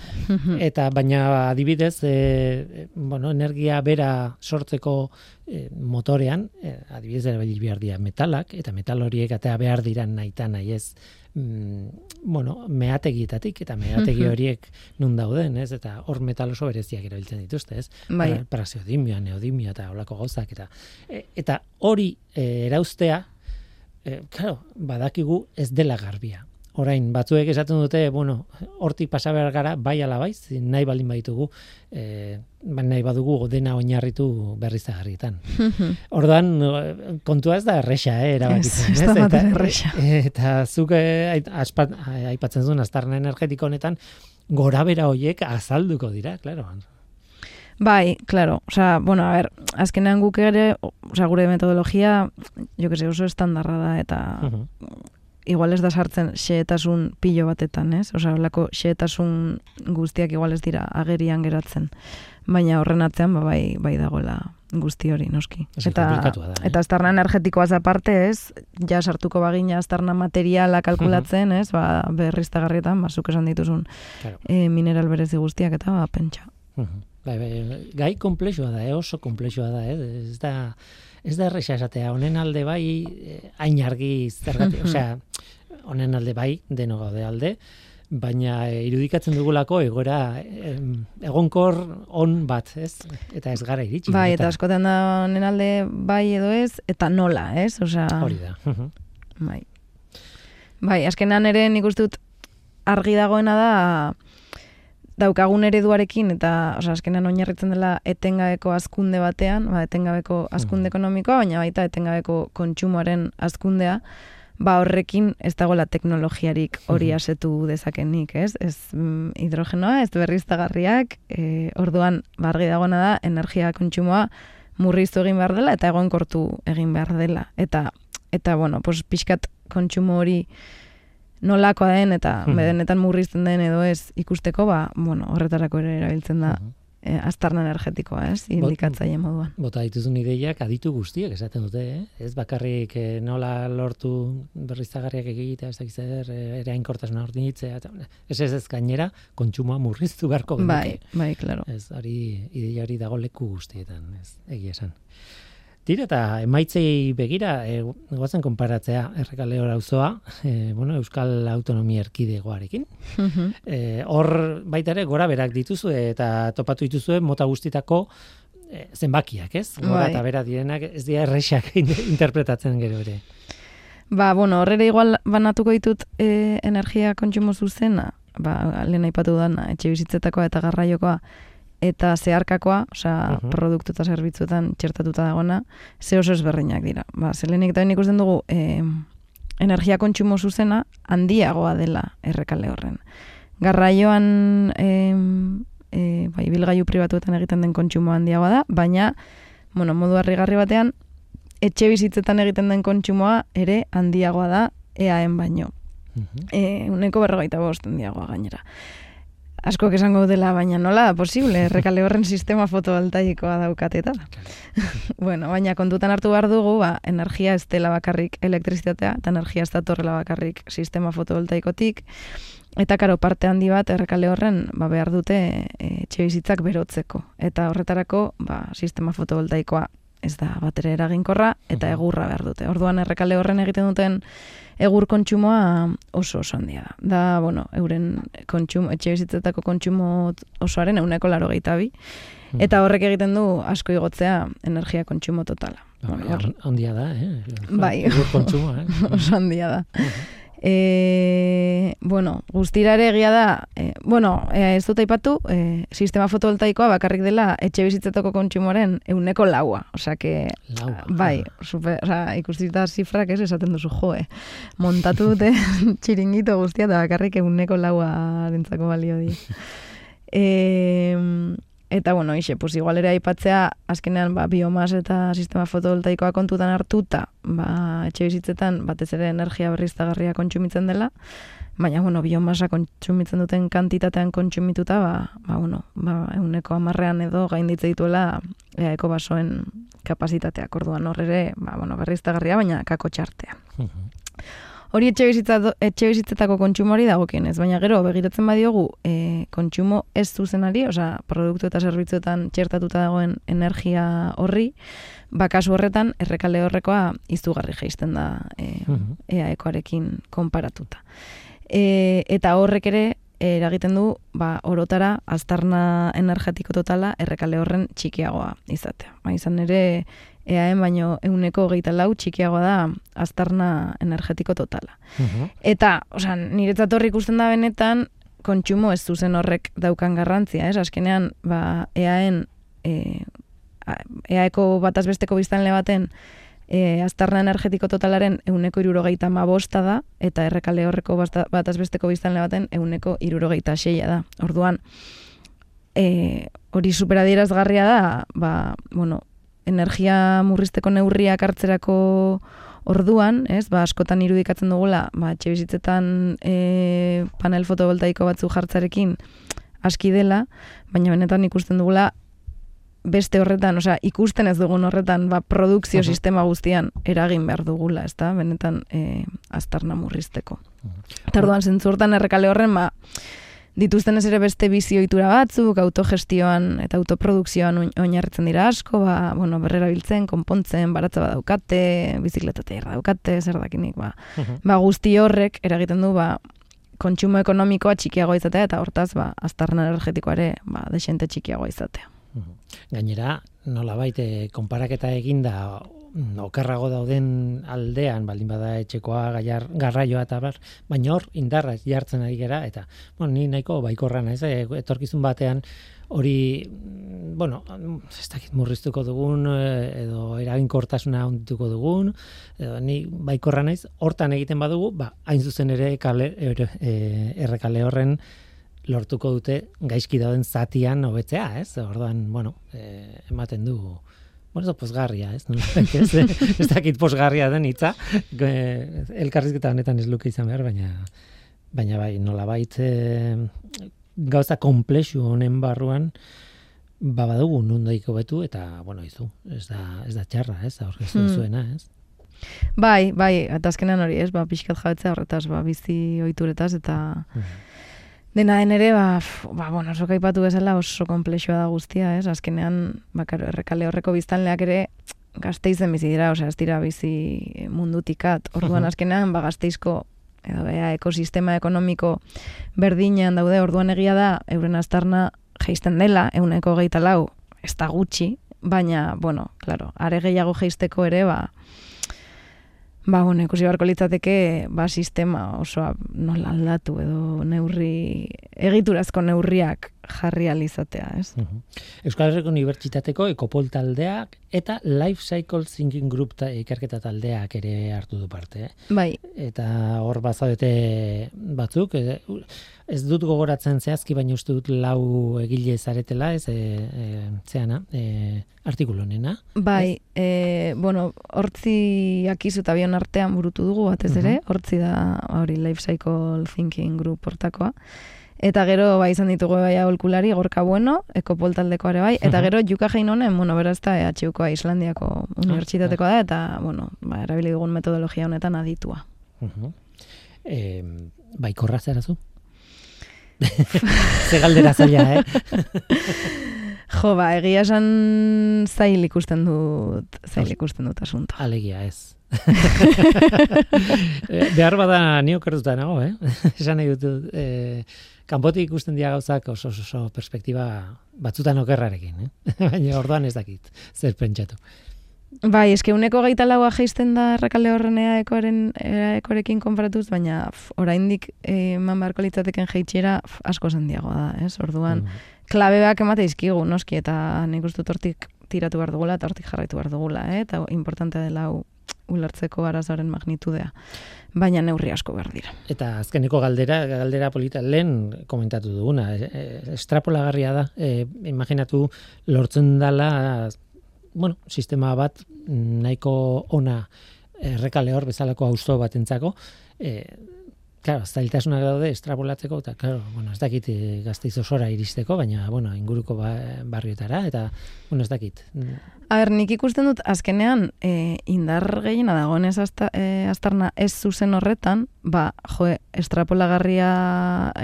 eta, baina adibidez, e, bueno, energia bera sortzeko e, motorean, e, adibidez erabili behar dira metalak, eta metal horiek atea behar dira nahi eta nahi ez, mm, bueno, meategietatik, eta meategi horiek nun dauden, ez, eta hor metal oso bereziak erabiltzen dituzte, ez, bai. praseodimia, neodimia, eta holako gauzak, eta, e, eta hori e, erauztea, e, claro, badakigu ez dela garbia, orain batzuek esaten dute, bueno, hortik pasa behar gara, bai ala bai, nahi baldin baitugu, e, nahi badugu dena oinarritu berrizagarrietan. Ordan kontua ez da erresa, eh, erabakitzen. Ez, ez, da eta, erresa. Eta zuk eh, aipatzen zuen astarna energetiko honetan, gora bera hoiek azalduko dira, claro. Bai, claro. O sea, bueno, a ver, azkenean guk ere, o sea, gure metodologia, jo que se oso estandarra da, eta igual ez da sartzen xeetasun pilo batetan, ez? Osa, holako xeetasun guztiak igual ez dira agerian geratzen. Baina horren atzean, ba, bai, bai dagoela guzti hori, noski. eta, da, eh? eta aztarna energetikoa aparte, ez? Ja sartuko bagina aztarna materiala kalkulatzen, ez? Ba, berriztagarrietan, ba, zuk esan dituzun claro. e, mineral berezi guztiak, eta ba, pentsa. Bai, bai, gai komplexua da, eh? oso komplexua da, eh? ez da, ez da erresa esatea, honen alde bai, eh, hain argi zergati, osea, honen alde bai, deno gaude alde, baina eh, irudikatzen dugulako egoera egonkor on bat, ez? Eta ez gara iritsi. Bai, eta askotan da honen alde bai edo ez, eta nola, ez? Osea, hori da. bai. Bai, azkenan ere nik uste dut argi dagoena da daukagun ereduarekin eta osea azkenan oinarritzen dela etengabeko azkunde batean, ba etengabeko azkunde Mhm. ekonomikoa, baina baita etengabeko kontsumoaren azkundea, ba horrekin ez dagoela teknologiarik hori Mhm. asetu dezakenik, ez? Ez mm, hidrogenoa, ez berriztagarriak, e, orduan bargi dagoena da energia kontsumoa murriztu egin behar dela eta egonkortu egin behar dela. Eta eta bueno, pues pixkat kontsumo hori nolakoa den eta Mhm. bedenetan murrizten den edo ez ikusteko, ba, bueno, horretarako ere erabiltzen da Mhm. e, aztarna energetikoa, ez? Indikatzaile moduan. Bota dituzun ideiak aditu guztiak esaten dute, eh? Ez bakarrik eh, nola lortu berriztagarriak egitea, ez dakiz zer, eh, erainkortasuna ordinitzea, eta ez ez ez gainera, kontsumoa murriztu beharko genuke. Bai, bai, claro. Ez, hori, ideia hori dago leku guztietan, ez, egia esan. Tira eta emaitzei begira, e, goazen konparatzea errekale auzoa, e, bueno, Euskal Autonomia Erkidegoarekin. Mhm. E, hor baita ere gora berak dituzue eta topatu dituzue mota guztitako e, zenbakiak, ez? Gora Bai. eta bera direnak ez dira errexak interpretatzen gero ere. Ba, bueno, horrela igual banatuko ditut e, energia kontsumo zuzena, ba, lehen aipatu dana, etxe bizitzetakoa eta garraiokoa, eta zeharkakoa, osea, Mhm. produktu eta zerbitzuetan txertatuta dagona, ze oso ezberdinak dira. Ba, zelenik eta ikusten dugu, e, energia kontsumo zuzena handiagoa dela errekale horren. Garraioan, e, e, bai, bilgaiu pribatuetan egiten den kontsumo handiagoa da, baina, bueno, modu harrigarri batean, etxe bizitzetan egiten den kontsumoa ere handiagoa da EAen baino. Mhm. E, uneko berrogeita bost handiagoa gainera. Asko esango dela, baina nola da posible, errekale horren sistema fotovoltaikoa daukateta. bueno, baina kontutan hartu behar dugu, ba, energia ez dela bakarrik elektrizitatea, eta energia ez datorrela bakarrik sistema fotovoltaikotik, eta karo parte handi bat errekale horren ba, behar dute e, etxe bizitzak berotzeko. Eta horretarako ba, sistema fotovoltaikoa ez da batere eraginkorra eta Mhm. egurra behar dute. Orduan errekale horren egiten duten egur kontsumoa oso oso handia da. Da, bueno, euren kontsumo, etxe bizitzetako kontsumo osoaren euneko laro bi, Mhm. eta horrek egiten du asko igotzea energia kontsumo totala. Ba, Bueno, hor- handia da, eh? Bai. Egur kontsumoa, eh? oso handia da. E, bueno, guztira ere egia da, e, bueno, e, ez dut aipatu, e, sistema fotovoltaikoa bakarrik dela etxe bizitzetako kontsumoaren euneko laua. Osea, que, Laua. bai, super, osea, ikustita zifrak ez esaten duzu joe. Montatu dute txiringito guztia eta bakarrik euneko laua dintzako balio di. E, eta bueno, ixe, pues igual ere aipatzea, azkenean ba, biomas eta sistema fotovoltaikoa kontutan hartuta, ba, etxe bizitzetan batez ere energia berriztagarria kontsumitzen dela, baina bueno, biomasa kontsumitzen duten kantitatean kontsumituta, ba, ba, bueno, ba, euneko amarrean edo gainditze dituela eaeko basoen kapazitateak orduan hor ere, ba, bueno, berriztagarria, baina kako txartean. Hori etxe, bizitza, etxe bizitzetako kontsumoari dagokienez, baina gero begiratzen badiogu e, kontsumo ez zuzenari, osea, produktu eta zerbitzuetan txertatuta dagoen energia horri, ba kasu horretan errekale horrekoa izugarri jaisten da e. EAEkoarekin konparatuta. E, eta horrek ere eragiten du ba, orotara aztarna energetiko totala errekale horren txikiagoa izatea. Ba, izan ere EAen baino euneko hogeita lau txikiagoa da aztarna energetiko totala. Mhm. Eta, osea, niretzat hor ikusten da benetan, kontsumo ez zuzen horrek daukan garrantzia, ez? Azkenean, ba, EAen, e, EAeko batazbesteko biztanle baten, e, aztarna energetiko totalaren euneko irurogeita mabosta da, eta errekale horreko basta- batazbesteko biztanle baten euneko irurogeita seia da. Orduan, e, hori superadierazgarria da, ba, bueno, energia murrizteko neurriak hartzerako orduan, ez, ba, askotan irudikatzen dugula, ba, etxe bizitzetan e, panel fotovoltaiko batzu jartzarekin aski dela, baina benetan ikusten dugula beste horretan, osea, ikusten ez dugun horretan, ba, produkzio Mhm. sistema guztian eragin behar dugula, ez da, benetan e, aztarna murrizteko. Mhm. Eta orduan, zentzu hortan errekale horren, ba, dituzten ez ere beste bizioitura batzuk, autogestioan eta autoprodukzioan oin- oinarritzen dira asko, ba, bueno, berrerabiltzen, konpontzen, baratza badaukate, bizikleta taierra daukate, zer dakinik, ba, Mhm. ba, guzti horrek eragiten du, ba, kontsumo ekonomikoa txikiagoa izatea, eta hortaz, ba, aztarna energetikoa ere, ba, desente txikiagoa izatea. Gainera, nola baite, konparaketa eginda okerrago dauden aldean, baldin bada etxekoa, gaiar, garraioa eta bar, baina hor indarra jartzen ari gera, eta bueno, ni nahiko baikorra naiz, eh, etorkizun batean hori, mm, bueno, ez dakit murriztuko dugun, eh, edo eraginkortasuna ondituko dugun, edo ni baikorra naiz, hortan egiten badugu, ba, hain zuzen ere kale, er, errekale horren, lortuko dute gaizki dauden zatian hobetzea, ez? Orduan, bueno, eh, ematen du Bueno, eso posgarria, ez? ez, ez dakit posgarria den hitza. Elkarrizketa honetan ez luke izan behar, baina baina bai, nola bait e, gauza komplexu honen barruan ba badugu nondaiko betu eta bueno, izu, ez da ez da txarra, ez? Aurkeztu hmm. zuena, ez? Bai, bai, eta azkenan hori, ez? Ba, pixkat jabetzea horretaz, ba, bizi ohituretaz eta hmm. Dena den ere, ba, ba, bueno, oso kaipatu bezala oso komplexua da guztia, ez? Azkenean, bakar, errekale horreko biztanleak ere gazteizen bizi dira, osea, ez dira bizi mundutikat. Orduan, azkenean, ba, gazteizko edo bea, ekosistema ekonomiko berdinean daude, orduan egia da, euren astarna geisten dela, euneko gehieta lau, ez da gutxi, baina, bueno, claro, are gehiago geisteko ere, ba, Ba, bueno, ikusi barko litzateke, ba, sistema osoa nola aldatu edo neurri, egiturazko neurriak jarri alizatea, ez? Uh -huh. Euskal Herriko Unibertsitateko ekopol taldeak eta Life Cycle Thinking Group ta, ikerketa taldeak ere hartu du parte, eh? Bai. Eta hor bazaudete batzuk, e, ez dut gogoratzen zehazki, baina uste dut lau egile zaretela, ez, e, e, zeana, e, artikulu nena. Bai, e, bueno, hortzi akizu eta bion artean burutu dugu, batez ere, hortzi da, hori, Life Cycle Thinking Group portakoa. Eta gero, bai, izan ditugu bai aholkulari, gorka bueno, ekopol taldeko ere bai, eta gero, juka jain honen, bueno, beraz da, EHUkoa Islandiako unibertsitatekoa da, eta, bueno, ba, erabili dugun metodologia honetan aditua. Uh -huh. e, bai, korra zerazu? Ze galdera zaila, eh? jo, ba, egia esan zail ikusten dut, zail ikusten dut asunto. Alegia, ez. Eh, behar bada nio kertuta nago, eh? Esan nahi dut, eh, kanpotik ikusten dia gauzak oso, oso, oso perspektiba batzutan okerrarekin, eh? Baina orduan ez dakit, zer pentsatu. Bai, eske uneko gaita laua geisten da errakalde horrenea ekoaren ekorekin konparatuz, baina oraindik eh, eman beharko litzateken jeitxera asko zendiagoa da, ez? Orduan, mm. klabeak emate izkigu, noski, eta nik uste tortik tiratu behar dugula, eta hortik jarraitu behar dugula, eh? eta importantea dela hau ulertzeko arazoaren magnitudea. Baina neurri asko behar dira. Eta azkeneko galdera, galdera polita lehen komentatu duguna, e, e, estrapolagarria da, e, imaginatu lortzen dala bueno, sistema bat nahiko ona errekale hor bezalako auzo batentzako, eh Claro, zailtasunak daude estrapolatzeko eta claro, bueno, ez dakit eh, Gasteiz osora iristeko, baina bueno, inguruko ba, barrietara eta bueno, ez dakit. A ber, nik ikusten dut azkenean e, indar gehiena dagoenez azta, e, aztarna ez zuzen horretan, ba, jo, estrapolagarria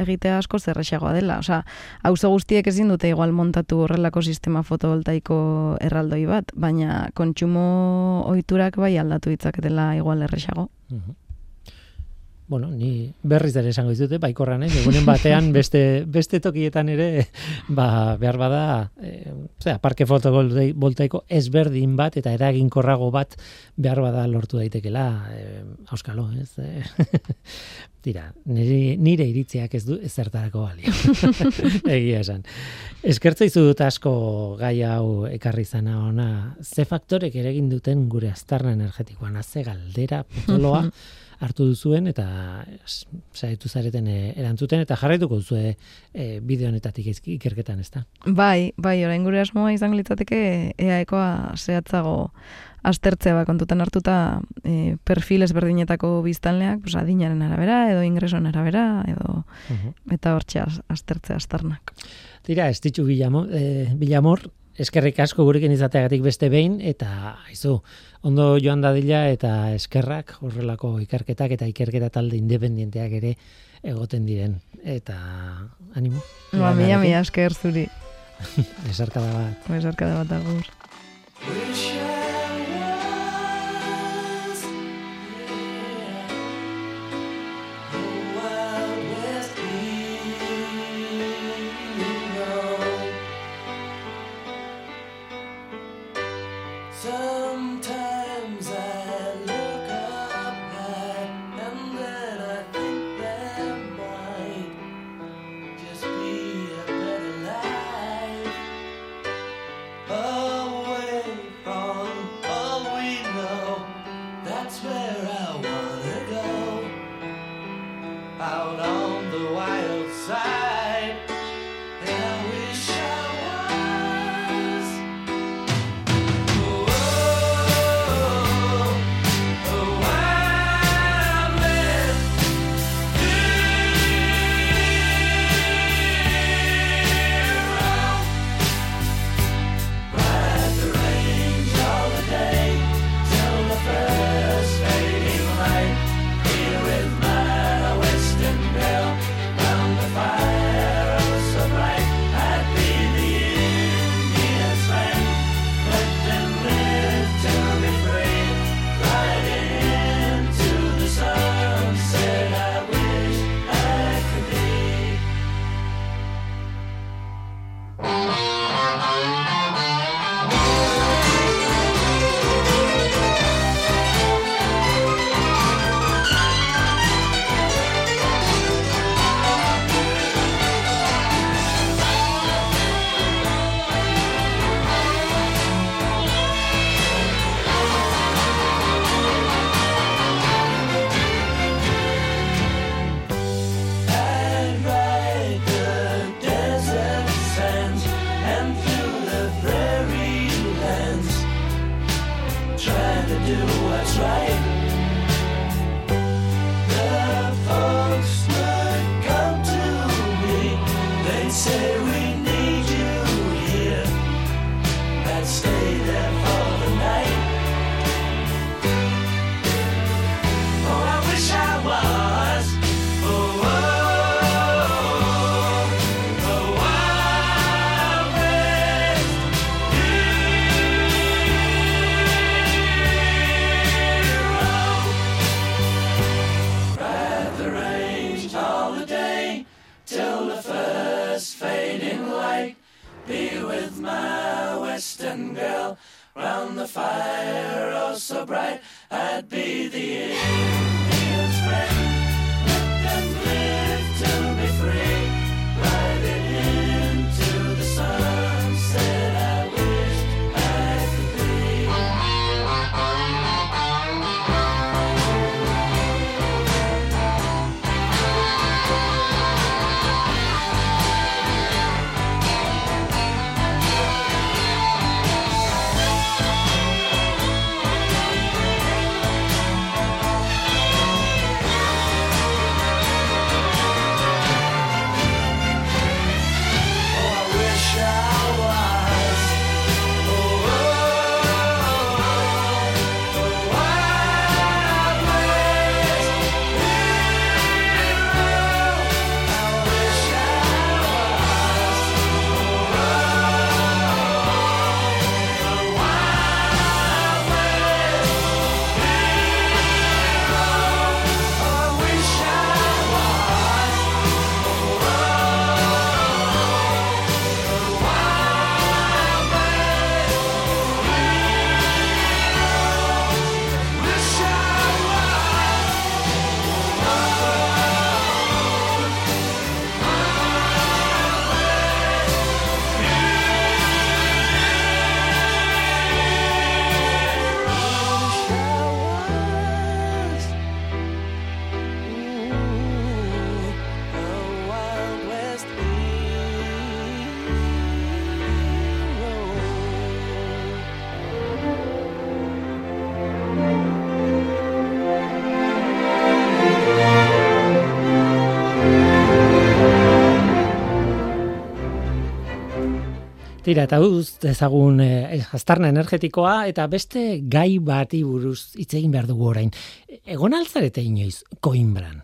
egitea asko zerrexagoa dela. Osea, auzo guztiek ezin dute igual montatu horrelako sistema fotovoltaiko erraldoi bat, baina kontsumo ohiturak bai aldatu ditzaketela igual errexago. Uh bueno, ni berriz ere esango dizute, baikorran, eh? egunen batean beste, beste tokietan ere, ba, behar bada, e, zera, parke fotovoltaiko ezberdin bat eta eraginkorrago bat behar bada lortu daitekela, e, auskalo, ez? E, tira, nire, nire iritziak ez du ezertarako balio. Egia esan. Eskertza dut asko gai hau ekarri zana ona, ze faktorek ere egin duten gure aztarna energetikoan, ze galdera, potoloa, hartu duzuen eta saiatu zareten eh, erantzuten eta jarraituko duzu e, bideo honetatik ikerketan, ezta? Bai, bai, orain gure asmoa izan litzateke eaekoa zehatzago astertzea ba kontutan hartuta e, perfil ezberdinetako biztanleak, pues adinaren arabera edo ingresoen arabera edo eta hortxe astertzea astarnak. Tira, ez ditu bilamor, e, bilamor eskerrik asko gurekin izateagatik beste behin eta aizu ondo joan dadila eta eskerrak horrelako ikerketak eta ikerketa talde independienteak ere egoten diren. Eta animo. Ba mila mila esker zuri. Esarkada bat. Esarkada bat agur Tira, eta uz, ezagun eh, aztarna energetikoa, eta beste gai bati buruz hitz egin behar dugu orain. Egon altzarete inoiz, koimbran.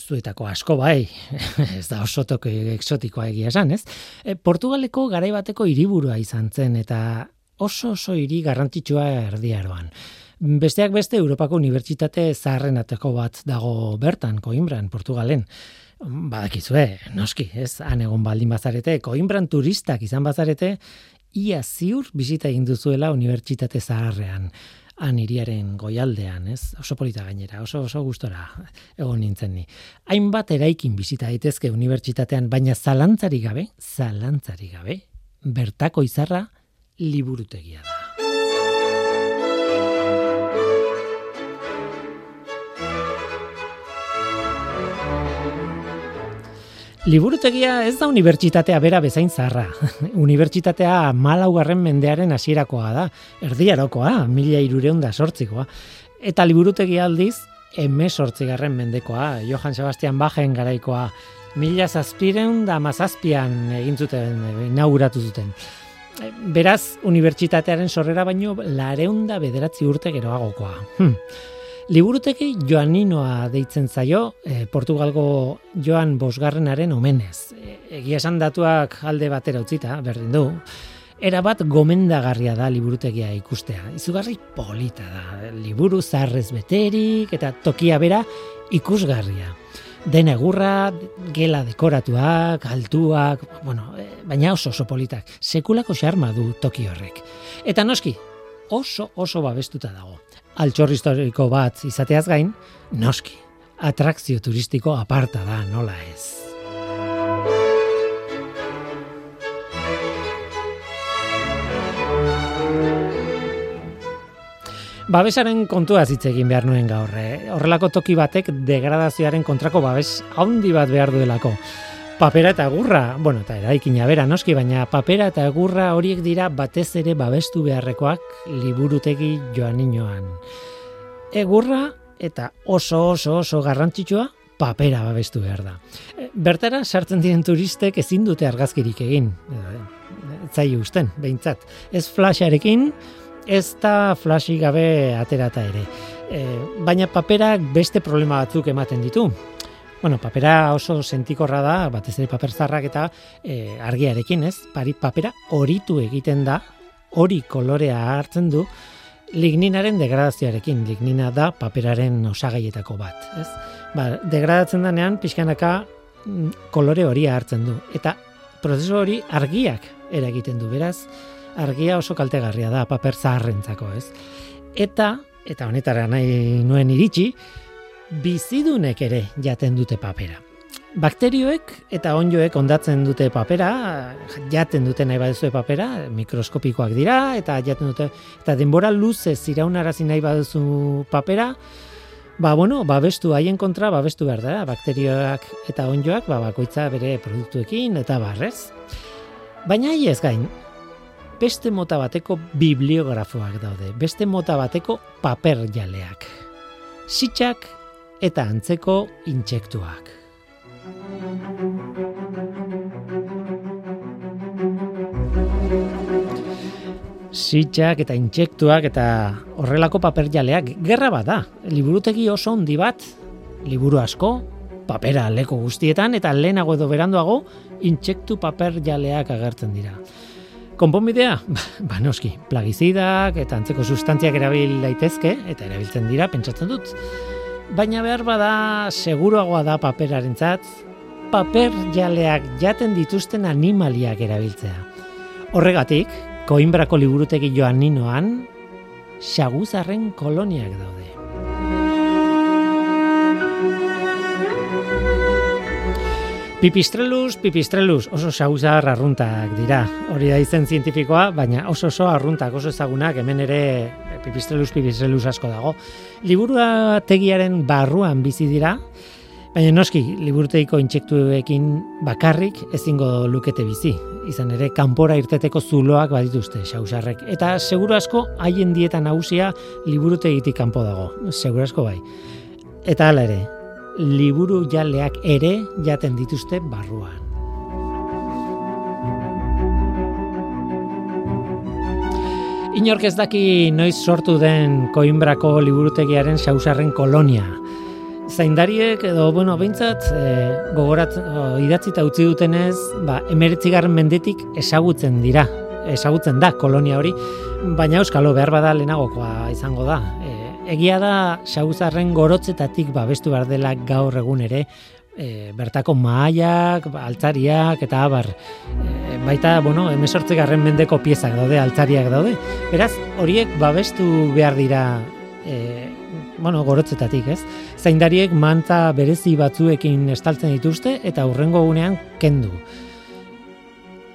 Zuetako asko bai, ez da oso toke exotikoa egia esan, ez? E, Portugaleko garaibateko hiriburua izan zen, eta oso oso hiri garrantzitsua erdiaroan. Besteak beste, Europako Unibertsitate zaharrenateko bat dago bertan, Coimbran, Portugalen. Badakizue, noski, ez, han egon baldin bazarete, Coimbran turistak izan bazarete, ia ziur bizita egin duzuela Unibertsitate zaharrean han iriaren goialdean, ez? Oso polita gainera, oso oso gustora egon nintzen ni. Hainbat eraikin bizita daitezke unibertsitatean, baina zalantzari gabe, zalantzari gabe, bertako izarra liburutegia da. Liburutegia ez da unibertsitatea bera bezain zarra. unibertsitatea malaugarren mendearen hasierakoa da, erdiarokoa, mila irureun da sortzikoa. Eta liburutegia aldiz, eme sortzigarren mendekoa, Johann Sebastian Bachen garaikoa, mila zazpireun da mazazpian egin zuten, inauguratu zuten. Beraz, unibertsitatearen sorrera baino, lareunda bederatzi urte geroagokoa. Hm. Liburuteki Joaninoa deitzen zaio, e, Portugalgo Joan Bosgarrenaren omenez. E, egia esan datuak alde batera utzita, berdin du. Era bat gomendagarria da liburutegia ikustea. Izugarri polita da. Liburu zarrez beterik eta tokia bera ikusgarria. Den egurra, gela dekoratuak, altuak, bueno, e, baina oso oso politak. Sekulako xarma du toki horrek. Eta noski, oso oso babestuta dago altxor historiko bat izateaz gain, noski, atrakzio turistiko aparta da, nola ez. Babesaren kontua hitz egin behar nuen gaur. Eh? Horrelako toki batek degradazioaren kontrako babes haundi bat behar duelako papera eta egurra, bueno, eta eraikina bera noski, baina papera eta egurra horiek dira batez ere babestu beharrekoak liburutegi joaninoan. Egurra eta oso oso oso garrantzitsua papera babestu behar da. E, bertara sartzen diren turistek ezin dute argazkirik egin. Zai usten, behintzat. Ez flasharekin, ez da flashi gabe aterata ere. E, baina paperak beste problema batzuk ematen ditu. Bueno, papera oso sentikorra da, batez ere paper zarrak eta e, argiarekin, ez? Pari papera horitu egiten da, hori kolorea hartzen du, ligninaren degradazioarekin, lignina da paperaren osagaietako bat, ez? Ba, degradatzen denean, pixkanaka mm, kolore horia hartzen du, eta prozesu hori argiak eragiten du, beraz, argia oso kaltegarria da, paper zaharrentzako, ez? Eta, eta honetara nahi nuen iritsi, bizidunek ere jaten dute papera. Bakterioek eta onjoek ondatzen dute papera, jaten dute nahi baduzu papera, mikroskopikoak dira, eta jaten dute, eta denbora luze ziraunarazi nahi baduzu papera, ba, bueno, babestu haien kontra, babestu behar da, bakterioak eta onjoak, ba, bakoitza bere produktuekin, eta barrez. Baina hi ez gain, beste mota bateko bibliografoak daude, beste mota bateko paper jaleak. Sitxak eta antzeko intsektuak. Sitxak eta intsektuak eta horrelako paperjaleak gerra bat da. Liburutegi oso handi bat, liburu asko, papera leko guztietan eta lehenago edo beranduago intsektu paperjaleak agertzen dira. Konponbidea, ba noski, plagizidak eta antzeko sustantziak erabil daitezke eta erabiltzen dira, pentsatzen dut baina behar bada seguruagoa da paperarentzat, paper jaleak jaten dituzten animaliak erabiltzea. Horregatik, Koinbrako liburutegi joan ninoan, xaguzarren koloniak daude. Pipistrelus, pipistrelus, oso xaguzar arruntak dira. Hori da izen zientifikoa, baina oso oso arruntak, oso ezagunak, hemen ere pipistrelus, pipistrelus asko dago. Liburua tegiaren barruan bizi dira, baina noski, liburuteiko intsektuekin bakarrik ezingo lukete bizi. Izan ere, kanpora irteteko zuloak badituzte, xausarrek. Eta seguru asko, haien dieta nagusia liburutegitik kanpo dago. Seguru asko bai. Eta hala ere, liburu jaleak ere jaten dituzte barruan. Inork ez daki noiz sortu den Koinbrako liburutegiaren sausarren kolonia. Zaindariek edo, bueno, behintzat, e, gogorat, o, idatzita utzi dutenez, ba, emeretzigarren mendetik esagutzen dira, esagutzen da kolonia hori, baina euskalo behar bada lehenagokoa izango da. E, egia da, sauzarren gorotzetatik babestu behar dela gaur egun ere, e, bertako maaiak, altzariak eta abar. E, baita, bueno, emesortzi garren mendeko piezak daude, altzariak daude. Beraz, horiek babestu behar dira e, bueno, gorotzetatik, ez? Zaindariek manta berezi batzuekin estaltzen dituzte eta hurrengo gunean kendu.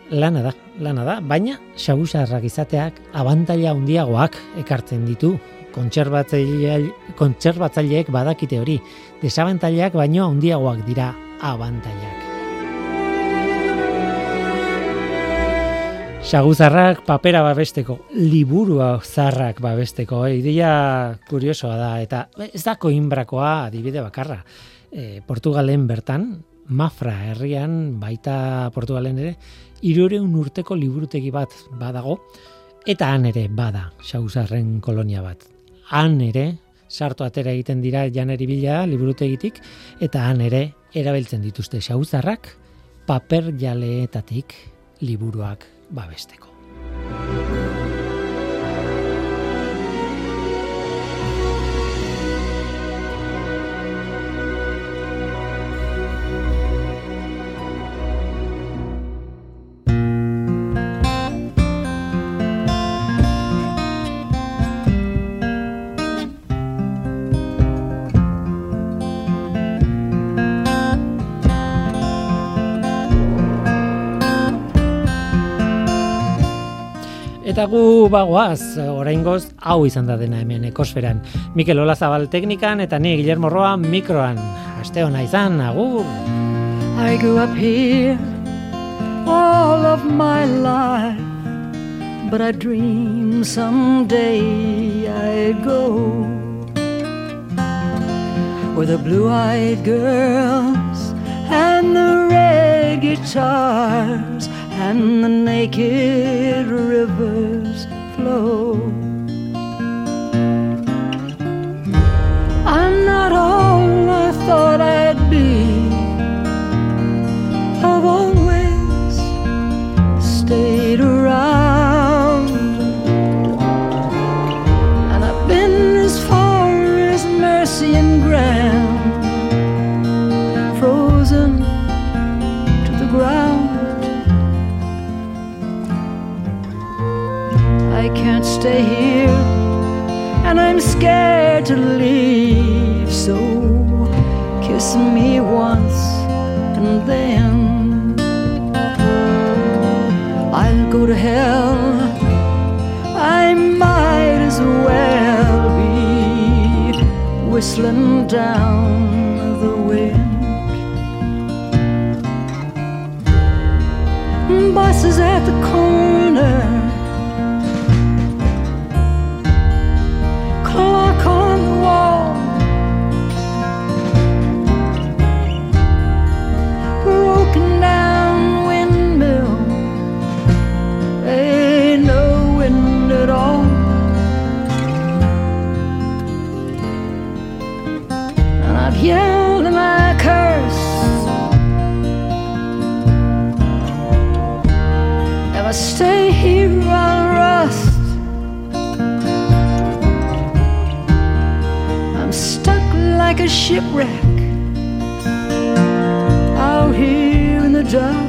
Lana da, lana da, baina xabusarrak izateak abantaila handiagoak ekartzen ditu kontserbatzaileek badakite hori, desabantaileak baino handiagoak dira abantailak. Saguzarrak papera babesteko, liburua zarrak babesteko, eh? ideia kuriosoa da, eta ez da koinbrakoa adibide bakarra. E, Portugalen bertan, Mafra herrian, baita Portugalen ere, irureun urteko liburutegi bat badago, eta han ere bada saguzarren kolonia bat. Han ere, sartu atera egiten dira janeri bila liburutegitik, eta han ere, erabiltzen dituzte saguzarrak, paper jaleetatik liburuak babesteko. Eta gu bagoaz, oraingoz hau izan da dena hemen ekosferan. Mikel Olazabal teknikan eta ni Guillermo Roa mikroan. Aste hona izan, agur! I grew up here all of my life But I dream someday I'd go Where the blue-eyed girls and the red guitars and the naked rivers flow. I'm not all I thought I'd stay here, and I'm scared to leave. So kiss me once, and then I'll go to hell. I might as well be whistling down the wind. Buses at the corner. Here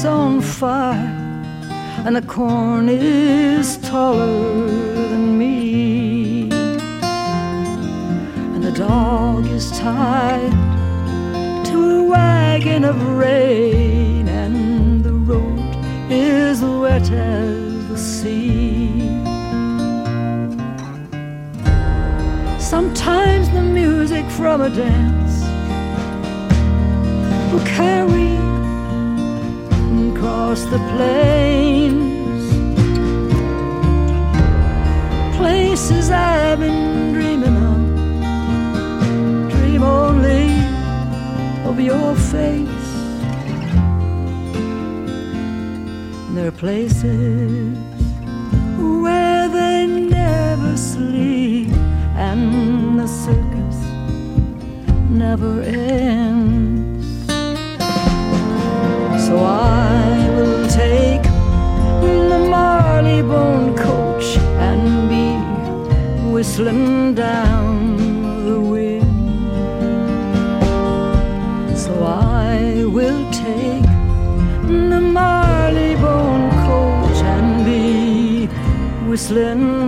is on fire and the corn is taller than me. And the dog is tied to a wagon of rain and the road is wet as the sea. Sometimes the music from a dance will carry across the plains. Places I've been dreaming of. Dream only of your face. And there are places where they never sleep and the circus never ends. So I down the wind. So I will take the Marley Bone coach and be whistling